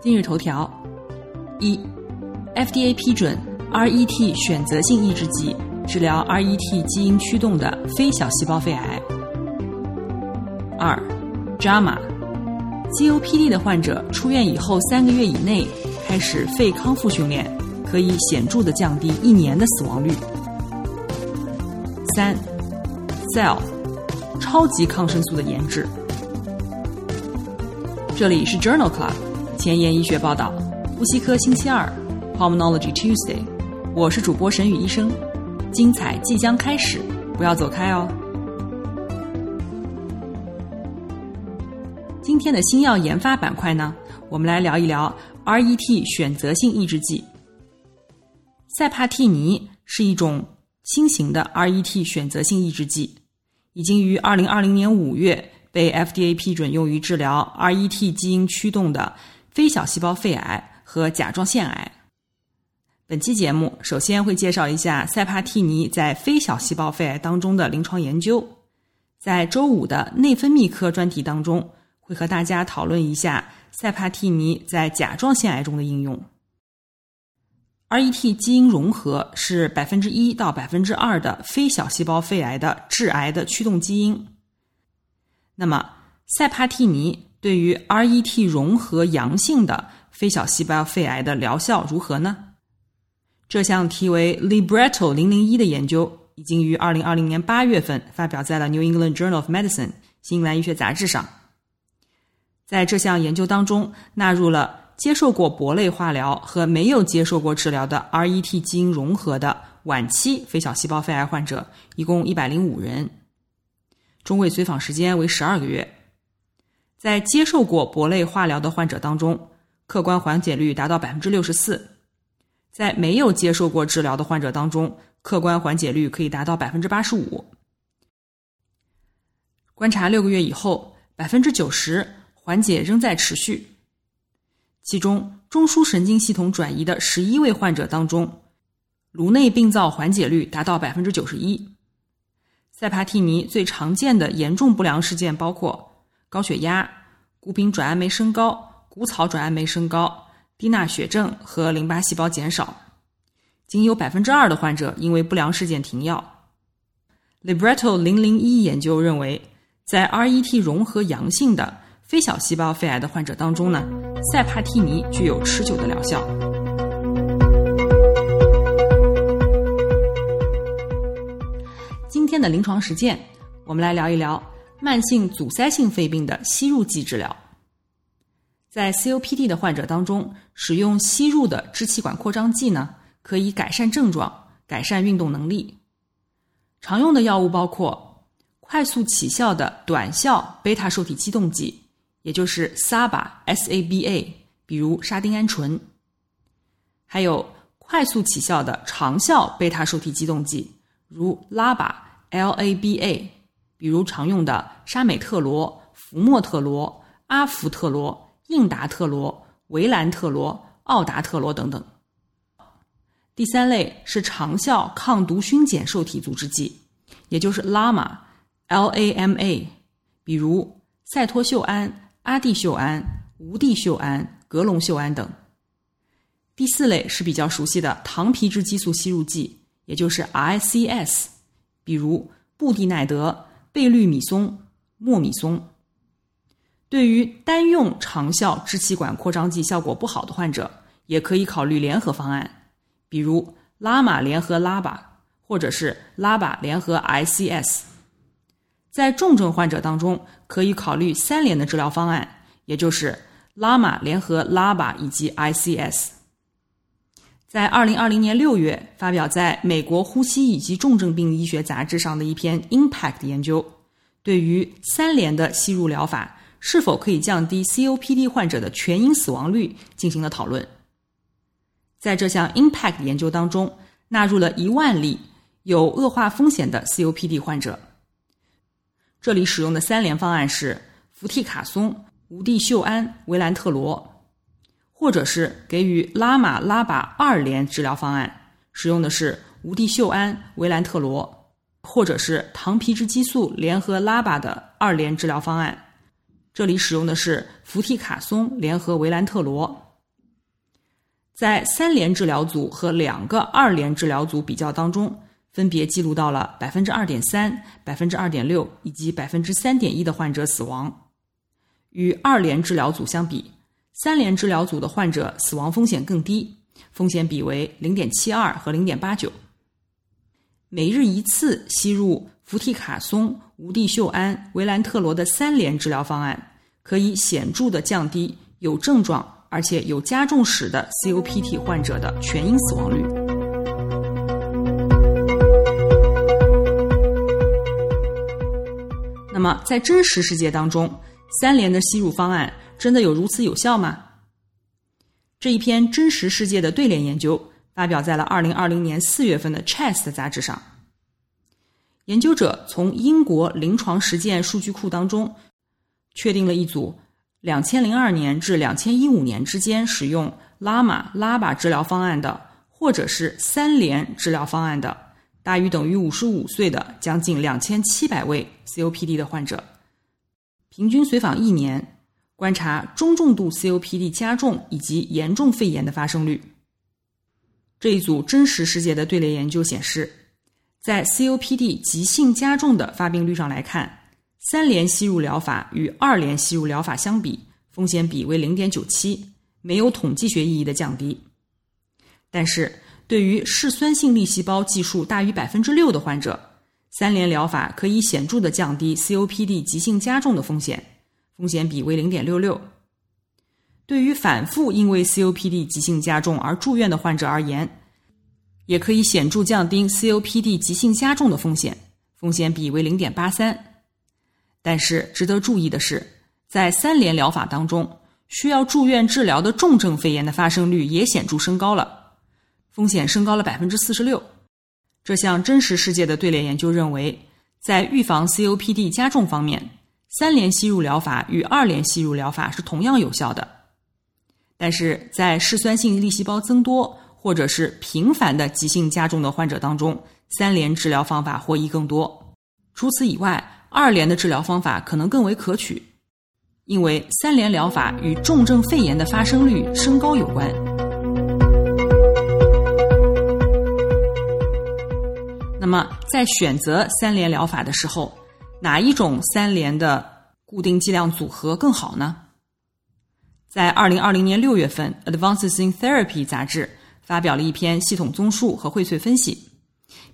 今日头条：一，FDA 批准 RET 选择性抑制剂治疗 RET 基因驱动的非小细胞肺癌。二，JAMA，COPD 的患者出院以后三个月以内开始肺康复训练，可以显著的降低一年的死亡率。三，Cell，超级抗生素的研制。这里是 Journal Club。前沿医学报道，呼吸科星期二，Pulmonology Tuesday，我是主播沈宇医生，精彩即将开始，不要走开哦。今天的新药研发板块呢，我们来聊一聊 RET 选择性抑制剂。塞帕替尼是一种新型的 RET 选择性抑制剂，已经于二零二零年五月被 FDA 批准用于治疗 RET 基因驱动的。非小细胞肺癌和甲状腺癌。本期节目首先会介绍一下塞帕替尼在非小细胞肺癌当中的临床研究。在周五的内分泌科专题当中，会和大家讨论一下塞帕替尼在甲状腺癌中的应用。RET 基因融合是百分之一到百分之二的非小细胞肺癌的致癌的驱动基因。那么塞帕替尼。对于 RET 融合阳性的非小细胞肺癌的疗效如何呢？这项题为 Libretto 零零一的研究已经于二零二零年八月份发表在了《New England Journal of Medicine》新英格兰医学杂志上。在这项研究当中，纳入了接受过铂类化疗和没有接受过治疗的 RET 基因融合的晚期非小细胞肺癌患者，一共一百零五人，中位随访时间为十二个月。在接受过铂类化疗的患者当中，客观缓解率达到百分之六十四；在没有接受过治疗的患者当中，客观缓解率可以达到百分之八十五。观察六个月以后，百分之九十缓解仍在持续。其中，中枢神经系统转移的十一位患者当中，颅内病灶缓解率达到百分之九十一。塞帕替尼最常见的严重不良事件包括。高血压、谷丙转氨酶升高、谷草转氨酶升高、低钠血症和淋巴细胞减少，仅有百分之二的患者因为不良事件停药。Libretto 零零一研究认为，在 RET 融合阳性的非小细胞肺癌的患者当中呢，塞帕替尼具有持久的疗效。今天的临床实践，我们来聊一聊。慢性阻塞性肺病的吸入剂治疗，在 COPD 的患者当中，使用吸入的支气管扩张剂呢，可以改善症状、改善运动能力。常用的药物包括快速起效的短效贝塔受体激动剂，也就是 SABA（SABA），比如沙丁胺醇；还有快速起效的长效贝塔受体激动剂，如拉巴 LABA。比如常用的沙美特罗、福莫特罗、阿福特罗、应达特罗、维兰特罗、奥达特罗等等。第三类是长效抗毒熏碱受体阻滞剂，也就是 LAMA，LAMA，比如赛托溴胺、阿地溴胺、无地溴胺、格隆溴胺等。第四类是比较熟悉的糖皮质激素吸入剂，也就是 ICS，比如布地奈德。贝氯米松、莫米松，对于单用长效支气管扩张剂效果不好的患者，也可以考虑联合方案，比如拉玛联合拉巴，或者是拉巴联合 ICS。在重症患者当中，可以考虑三联的治疗方案，也就是拉玛联合拉巴以及 ICS。在二零二零年六月发表在美国呼吸以及重症病医学杂志上的一篇 Impact 研究，对于三联的吸入疗法是否可以降低 COPD 患者的全因死亡率进行了讨论。在这项 Impact 研究当中，纳入了一万例有恶化风险的 COPD 患者。这里使用的三联方案是氟替卡松、无地溴胺、维兰特罗，或者是给予拉玛拉巴二联治疗方案，使用的是无地溴胺、维兰特罗，或者是糖皮质激素联合拉巴的二联治疗方案，这里使用的是氟替卡松联合维兰特罗。在三联治疗组和两个二联治疗组比较当中，分别记录到了百分之二点三、百分之二点六以及百分之三点一的患者死亡。与二联治疗组相比，三联治疗组的患者死亡风险更低，风险比为零点七二和零点八九。每日一次吸入氟替卡松、无地溴胺、维兰特罗的三联治疗方案，可以显著的降低有症状。而且有加重史的 COPD 患者的全因死亡率。那么，在真实世界当中，三联的吸入方案真的有如此有效吗？这一篇真实世界的对联研究发表在了二零二零年四月份的《Chest》杂志上。研究者从英国临床实践数据库当中确定了一组。两千零二年至两千一五年之间使用拉玛拉巴治疗方案的，或者是三联治疗方案的，大于等于五十五岁的将近两千七百位 COPD 的患者，平均随访一年，观察中重度 COPD 加重以及严重肺炎的发生率。这一组真实世界的队列研究显示，在 COPD 急性加重的发病率上来看。三联吸入疗法与二联吸入疗法相比，风险比为零点九七，没有统计学意义的降低。但是，对于嗜酸性粒细胞计数大于百分之六的患者，三联疗法可以显著的降低 COPD 急性加重的风险，风险比为零点六六。对于反复因为 COPD 急性加重而住院的患者而言，也可以显著降低 COPD 急性加重的风险，风险比为零点八三。但是值得注意的是，在三联疗法当中，需要住院治疗的重症肺炎的发生率也显著升高了，风险升高了百分之四十六。这项真实世界的队列研究认为，在预防 COPD 加重方面，三联吸入疗法与二联吸入疗法是同样有效的。但是在嗜酸性粒细胞增多或者是频繁的急性加重的患者当中，三联治疗方法获益更多。除此以外，二联的治疗方法可能更为可取，因为三联疗法与重症肺炎的发生率升高有关。那么，在选择三联疗法的时候，哪一种三联的固定剂量组合更好呢？在二零二零年六月份，《Advances in Therapy》杂志发表了一篇系统综述和荟萃分析，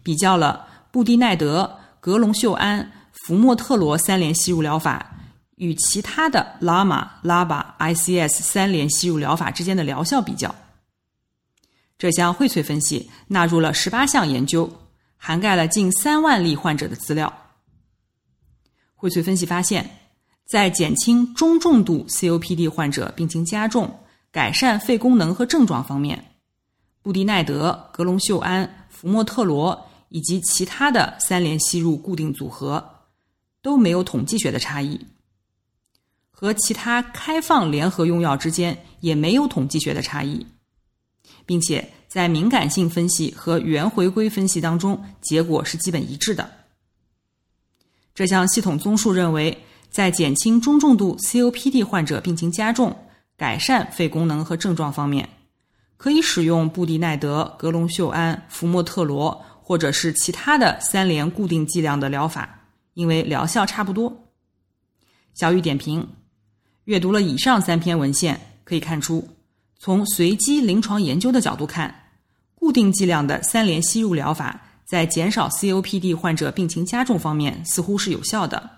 比较了布地奈德、格隆溴胺。福莫特罗三联吸入疗法与其他的拉玛拉巴 ICS 三联吸入疗法之间的疗效比较。这项荟萃分析纳入了十八项研究，涵盖了近三万例患者的资料。荟萃分析发现，在减轻中重度 COPD 患者病情加重、改善肺功能和症状方面，布地奈德、格隆溴胺、福莫特罗以及其他的三联吸入固定组合。都没有统计学的差异，和其他开放联合用药之间也没有统计学的差异，并且在敏感性分析和原回归分析当中，结果是基本一致的。这项系统综述认为，在减轻中重度 COPD 患者病情加重、改善肺功能和症状方面，可以使用布地奈德、格隆溴安、福莫特罗或者是其他的三联固定剂量的疗法。因为疗效差不多。小雨点评：阅读了以上三篇文献，可以看出，从随机临床研究的角度看，固定剂量的三联吸入疗法在减少 COPD 患者病情加重方面似乎是有效的，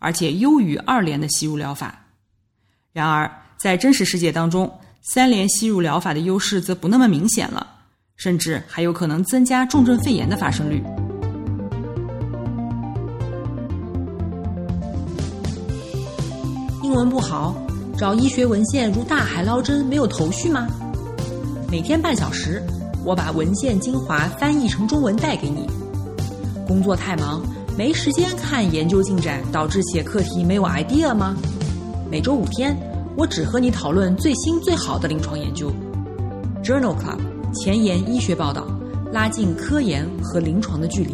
而且优于二联的吸入疗法。然而，在真实世界当中，三联吸入疗法的优势则不那么明显了，甚至还有可能增加重症肺炎的发生率。英文不好，找医学文献如大海捞针，没有头绪吗？每天半小时，我把文献精华翻译成中文带给你。工作太忙，没时间看研究进展，导致写课题没有 idea 吗？每周五天，我只和你讨论最新最好的临床研究。Journal Club 前沿医学报道，拉近科研和临床的距离。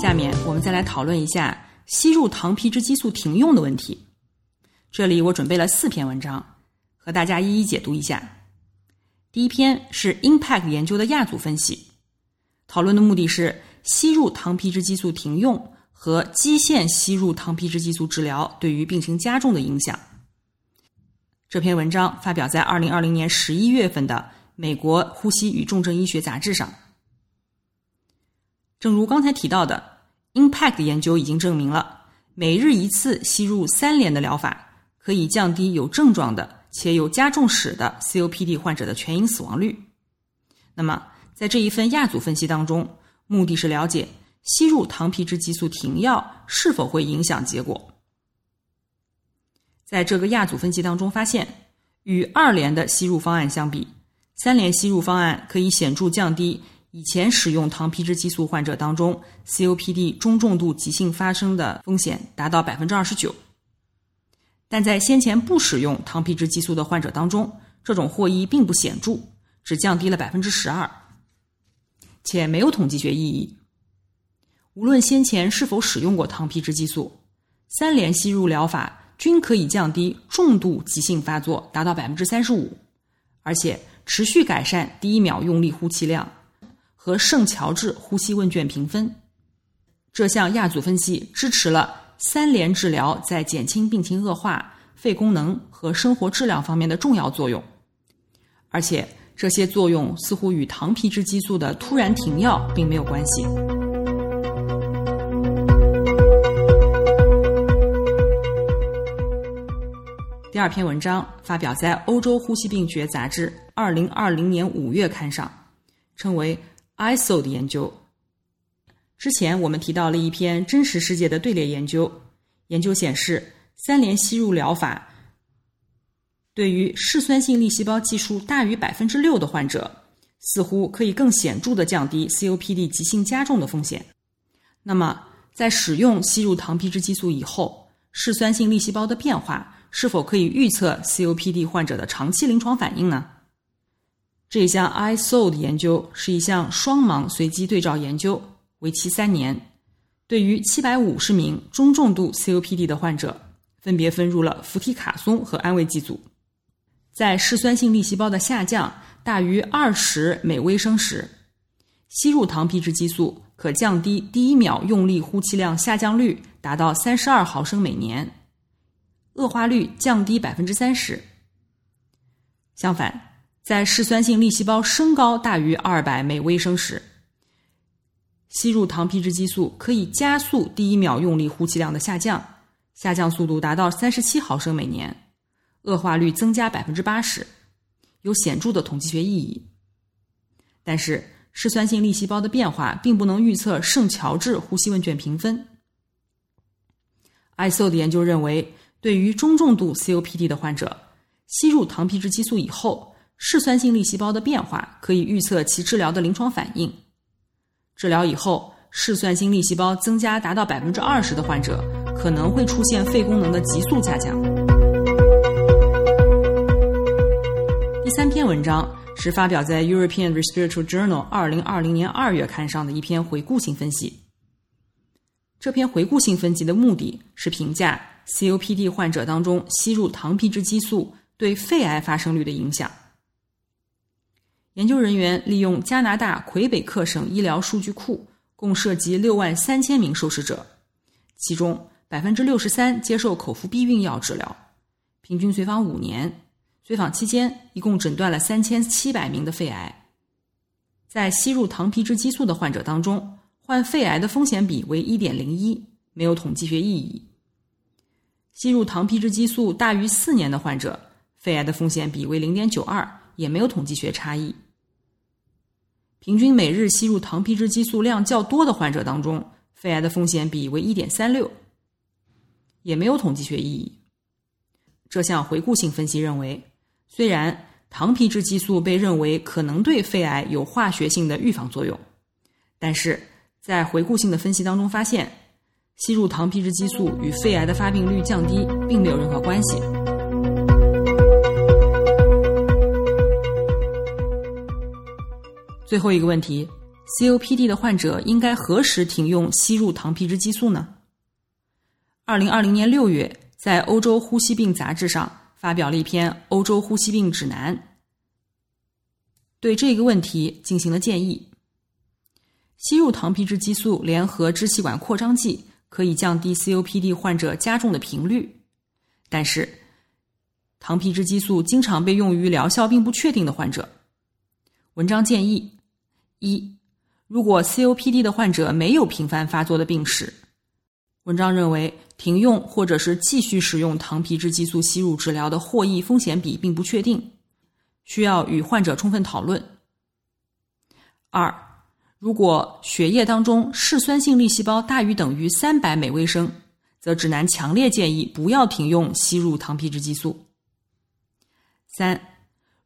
下面我们再来讨论一下吸入糖皮质激素停用的问题。这里我准备了四篇文章，和大家一一解读一下。第一篇是 Impact 研究的亚组分析，讨论的目的是吸入糖皮质激素停用和基线吸入糖皮质激素治疗对于病情加重的影响。这篇文章发表在二零二零年十一月份的《美国呼吸与重症医学杂志》上。正如刚才提到的，Impact 研究已经证明了，每日一次吸入三联的疗法可以降低有症状的且有加重史的 COPD 患者的全因死亡率。那么，在这一份亚组分析当中，目的是了解吸入糖皮质激素停药是否会影响结果。在这个亚组分析当中发现，与二联的吸入方案相比，三联吸入方案可以显著降低。以前使用糖皮质激素患者当中，COPD 中重度急性发生的风险达到百分之二十九，但在先前不使用糖皮质激素的患者当中，这种获益并不显著，只降低了百分之十二，且没有统计学意义。无论先前是否使用过糖皮质激素，三联吸入疗法均可以降低重度急性发作达到百分之三十五，而且持续改善第一秒用力呼气量。和圣乔治呼吸问卷评分，这项亚组分析支持了三联治疗在减轻病情恶化、肺功能和生活质量方面的重要作用，而且这些作用似乎与糖皮质激素的突然停药并没有关系。第二篇文章发表在《欧洲呼吸病学杂志》二零二零年五月刊上，称为。ISO 的研究，之前我们提到了一篇真实世界的队列研究。研究显示，三联吸入疗法对于嗜酸性粒细胞计数大于百分之六的患者，似乎可以更显著的降低 COPD 急性加重的风险。那么，在使用吸入糖皮质激素以后，嗜酸性粒细胞的变化是否可以预测 COPD 患者的长期临床反应呢？这项 ISO 的研究是一项双盲随机对照研究，为期三年。对于七百五十名中重度 COPD 的患者，分别分入了氟替卡松和安慰剂组。在嗜酸性粒细胞的下降大于二十每微升时，吸入糖皮质激素可降低第一秒用力呼气量下降率达到三十二毫升每年，恶化率降低百分之三十。相反。在嗜酸性粒细胞升高大于二百每微升时，吸入糖皮质激素可以加速第一秒用力呼气量的下降，下降速度达到三十七毫升每年，恶化率增加百分之八十，有显著的统计学意义。但是，嗜酸性粒细胞的变化并不能预测圣乔治呼吸问卷评分。ISO 的研究认为，对于中重度 COPD 的患者，吸入糖皮质激素以后。嗜酸性粒细胞的变化可以预测其治疗的临床反应。治疗以后，嗜酸性粒细胞增加达到百分之二十的患者，可能会出现肺功能的急速下降。第三篇文章是发表在《European Respiratory Journal》二零二零年二月刊上的一篇回顾性分析。这篇回顾性分析的目的是评价 COPD 患者当中吸入糖皮质激素对肺癌发生率的影响。研究人员利用加拿大魁北克省医疗数据库，共涉及六万三千名受试者，其中百分之六十三接受口服避孕药治疗，平均随访五年。随访期间，一共诊断了三千七百名的肺癌。在吸入糖皮质激素的患者当中，患肺癌的风险比为一点零一，没有统计学意义。吸入糖皮质激素大于四年的患者，肺癌的风险比为零点九二，也没有统计学差异。平均每日吸入糖皮质激素量较多的患者当中，肺癌的风险比为一点三六，也没有统计学意义。这项回顾性分析认为，虽然糖皮质激素被认为可能对肺癌有化学性的预防作用，但是在回顾性的分析当中发现，吸入糖皮质激素与肺癌的发病率降低并没有任何关系。最后一个问题：COPD 的患者应该何时停用吸入糖皮质激素呢？二零二零年六月，在《欧洲呼吸病杂志》上发表了一篇《欧洲呼吸病指南》，对这个问题进行了建议。吸入糖皮质激素联合支气管扩张剂可以降低 COPD 患者加重的频率，但是糖皮质激素经常被用于疗效并不确定的患者。文章建议。一，如果 COPD 的患者没有频繁发作的病史，文章认为停用或者是继续使用糖皮质激素吸入治疗的获益风险比并不确定，需要与患者充分讨论。二，如果血液当中嗜酸性粒细胞大于等于三百每微升，则指南强烈建议不要停用吸入糖皮质激素。三，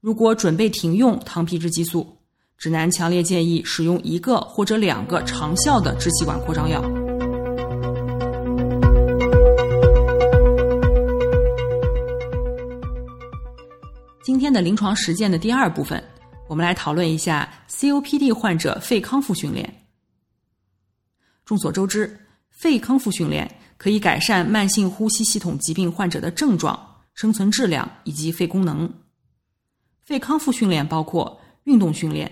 如果准备停用糖皮质激素。指南强烈建议使用一个或者两个长效的支气管扩张药。今天的临床实践的第二部分，我们来讨论一下 COPD 患者肺康复训练。众所周知，肺康复训练可以改善慢性呼吸系统疾病患者的症状、生存质量以及肺功能。肺康复训练包括运动训练。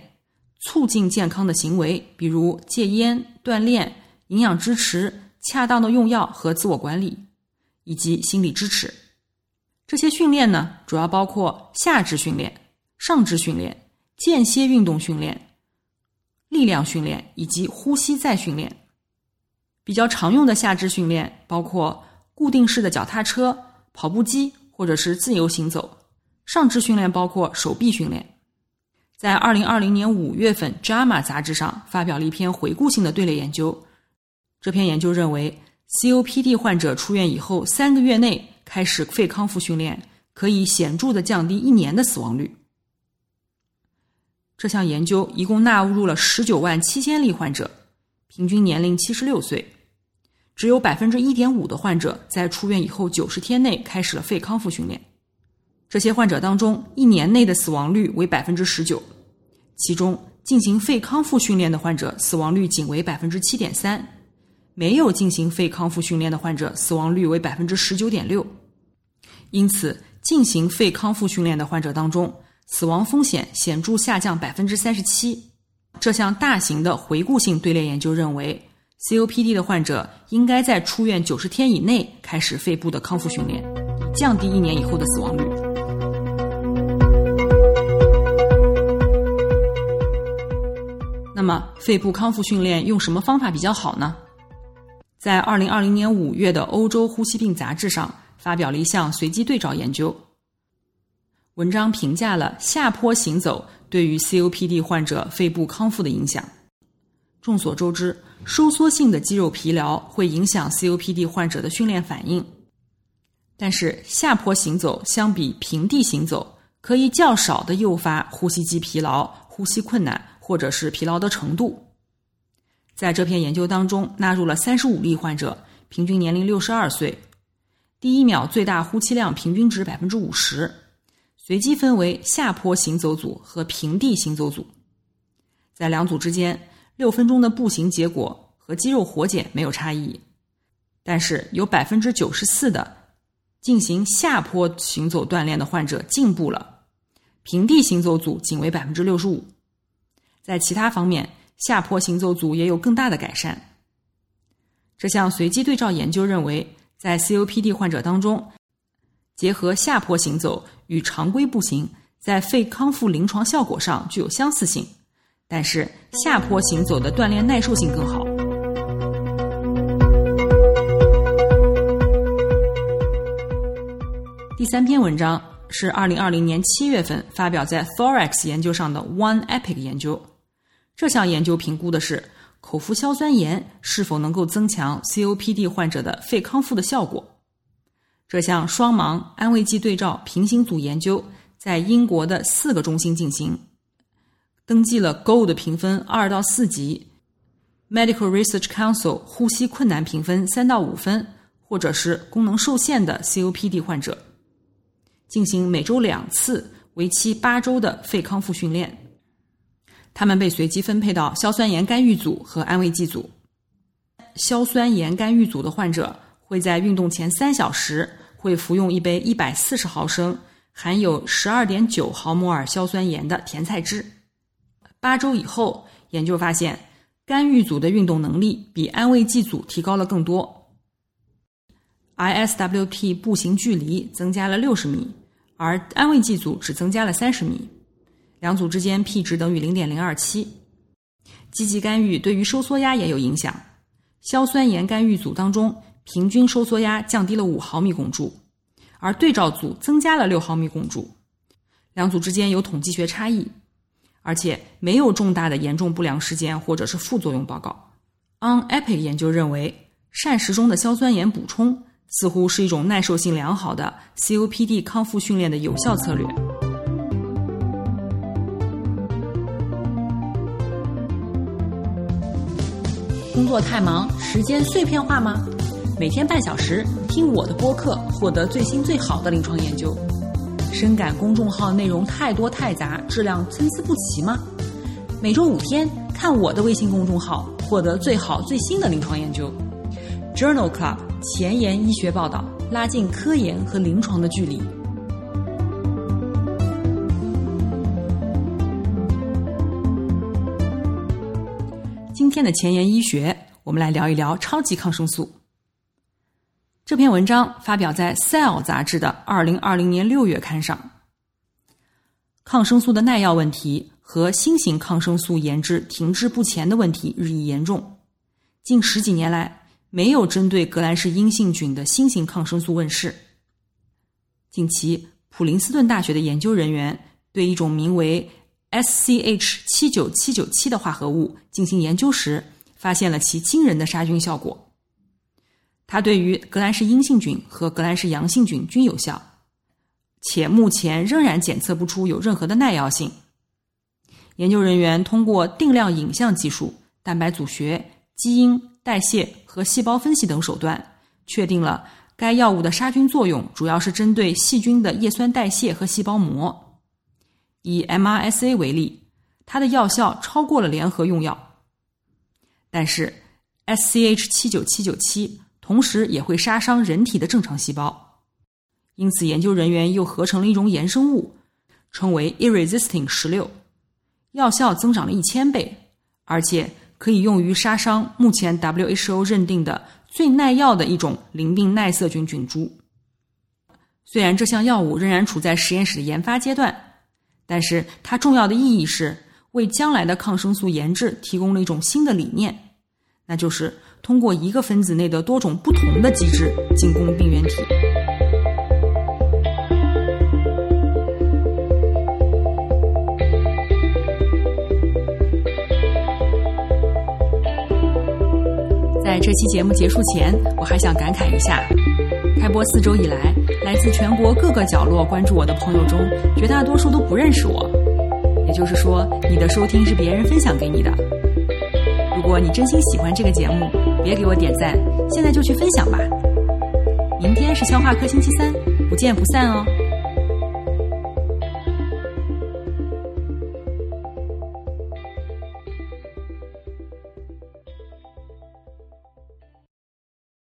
促进健康的行为，比如戒烟、锻炼、营养支持、恰当的用药和自我管理，以及心理支持。这些训练呢，主要包括下肢训练、上肢训练、间歇运动训练、力量训练以及呼吸再训练。比较常用的下肢训练包括固定式的脚踏车、跑步机或者是自由行走。上肢训练包括手臂训练。在二零二零年五月份，《JAMA》杂志上发表了一篇回顾性的队列研究。这篇研究认为，COPD 患者出院以后三个月内开始肺康复训练，可以显著的降低一年的死亡率。这项研究一共纳入了十九万七千例患者，平均年龄七十六岁，只有百分之一点五的患者在出院以后九十天内开始了肺康复训练。这些患者当中，一年内的死亡率为百分之十九，其中进行肺康复训练的患者死亡率仅为百分之七点三，没有进行肺康复训练的患者死亡率为百分之十九点六。因此，进行肺康复训练的患者当中，死亡风险显著下降百分之三十七。这项大型的回顾性队列研究认为，COPD 的患者应该在出院九十天以内开始肺部的康复训练，降低一年以后的死亡率。那么，肺部康复训练用什么方法比较好呢？在二零二零年五月的《欧洲呼吸病杂志》上发表了一项随机对照研究。文章评价了下坡行走对于 COPD 患者肺部康复的影响。众所周知，收缩性的肌肉疲劳会影响 COPD 患者的训练反应，但是下坡行走相比平地行走，可以较少的诱发呼吸肌疲劳、呼吸困难。或者是疲劳的程度，在这篇研究当中纳入了三十五例患者，平均年龄六十二岁，第一秒最大呼气量平均值百分之五十，随机分为下坡行走组和平地行走组，在两组之间六分钟的步行结果和肌肉活检没有差异，但是有百分之九十四的进行下坡行走锻炼的患者进步了，平地行走组仅为百分之六十五。在其他方面，下坡行走组也有更大的改善。这项随机对照研究认为，在 COPD 患者当中，结合下坡行走与常规步行，在肺康复临床效果上具有相似性，但是下坡行走的锻炼耐受性更好。第三篇文章是二零二零年七月份发表在 Thorax 研究上的 One Epic 研究。这项研究评估的是口服硝酸盐是否能够增强 COPD 患者的肺康复的效果。这项双盲安慰剂对照平行组研究在英国的四个中心进行，登记了 Gold 评分二到四级，Medical Research Council 呼吸困难评分三到五分，或者是功能受限的 COPD 患者，进行每周两次、为期八周的肺康复训练。他们被随机分配到硝酸盐干预组和安慰剂组。硝酸盐干预组的患者。会在运动前三小时会服用一杯一百四十毫升、含有十二点九毫摩尔硝酸盐的甜菜汁。八周以后，研究发现干预组的运动能力比安慰剂组提高了更多。ISWT 步行距离增加了六十米，而安慰剂组只增加了三十米，两组之间 p 值等于零点零二七。积极干预对于收缩压也有影响，硝酸盐干预组当中。平均收缩压降低了五毫米汞柱，而对照组增加了六毫米汞柱，两组之间有统计学差异，而且没有重大的严重不良事件或者是副作用报告。On Epic 研究认为，膳食中的硝酸盐补充似乎是一种耐受性良好的 COPD 康复训练的有效策略。工作太忙，时间碎片化吗？每天半小时听我的播客，获得最新最好的临床研究。深感公众号内容太多太杂，质量参差不齐吗？每周五天看我的微信公众号，获得最好最新的临床研究。Journal Club 前沿医学报道，拉近科研和临床的距离。今天的前沿医学，我们来聊一聊超级抗生素。这篇文章发表在《Cell》杂志的二零二零年六月刊上。抗生素的耐药问题和新型抗生素研制停滞不前的问题日益严重。近十几年来，没有针对革兰氏阴性菌的新型抗生素问世。近期，普林斯顿大学的研究人员对一种名为 SCH 七九七九七的化合物进行研究时，发现了其惊人的杀菌效果。它对于革兰氏阴性菌和革兰氏阳性菌均有效，且目前仍然检测不出有任何的耐药性。研究人员通过定量影像技术、蛋白组学、基因代谢和细胞分析等手段，确定了该药物的杀菌作用主要是针对细菌的叶酸代谢和细胞膜。以 MRSA 为例，它的药效超过了联合用药，但是 SCH 七九七九七。同时也会杀伤人体的正常细胞，因此研究人员又合成了一种衍生物，称为 Irresisting 十六，药效增长了一千倍，而且可以用于杀伤目前 WHO 认定的最耐药的一种淋病耐色菌菌株。虽然这项药物仍然处在实验室的研发阶段，但是它重要的意义是为将来的抗生素研制提供了一种新的理念，那就是。通过一个分子内的多种不同的机制进攻病原体。在这期节目结束前，我还想感慨一下：开播四周以来，来自全国各个角落关注我的朋友中，绝大多数都不认识我。也就是说，你的收听是别人分享给你的。如果你真心喜欢这个节目，别给我点赞，现在就去分享吧。明天是消化科星期三，不见不散哦。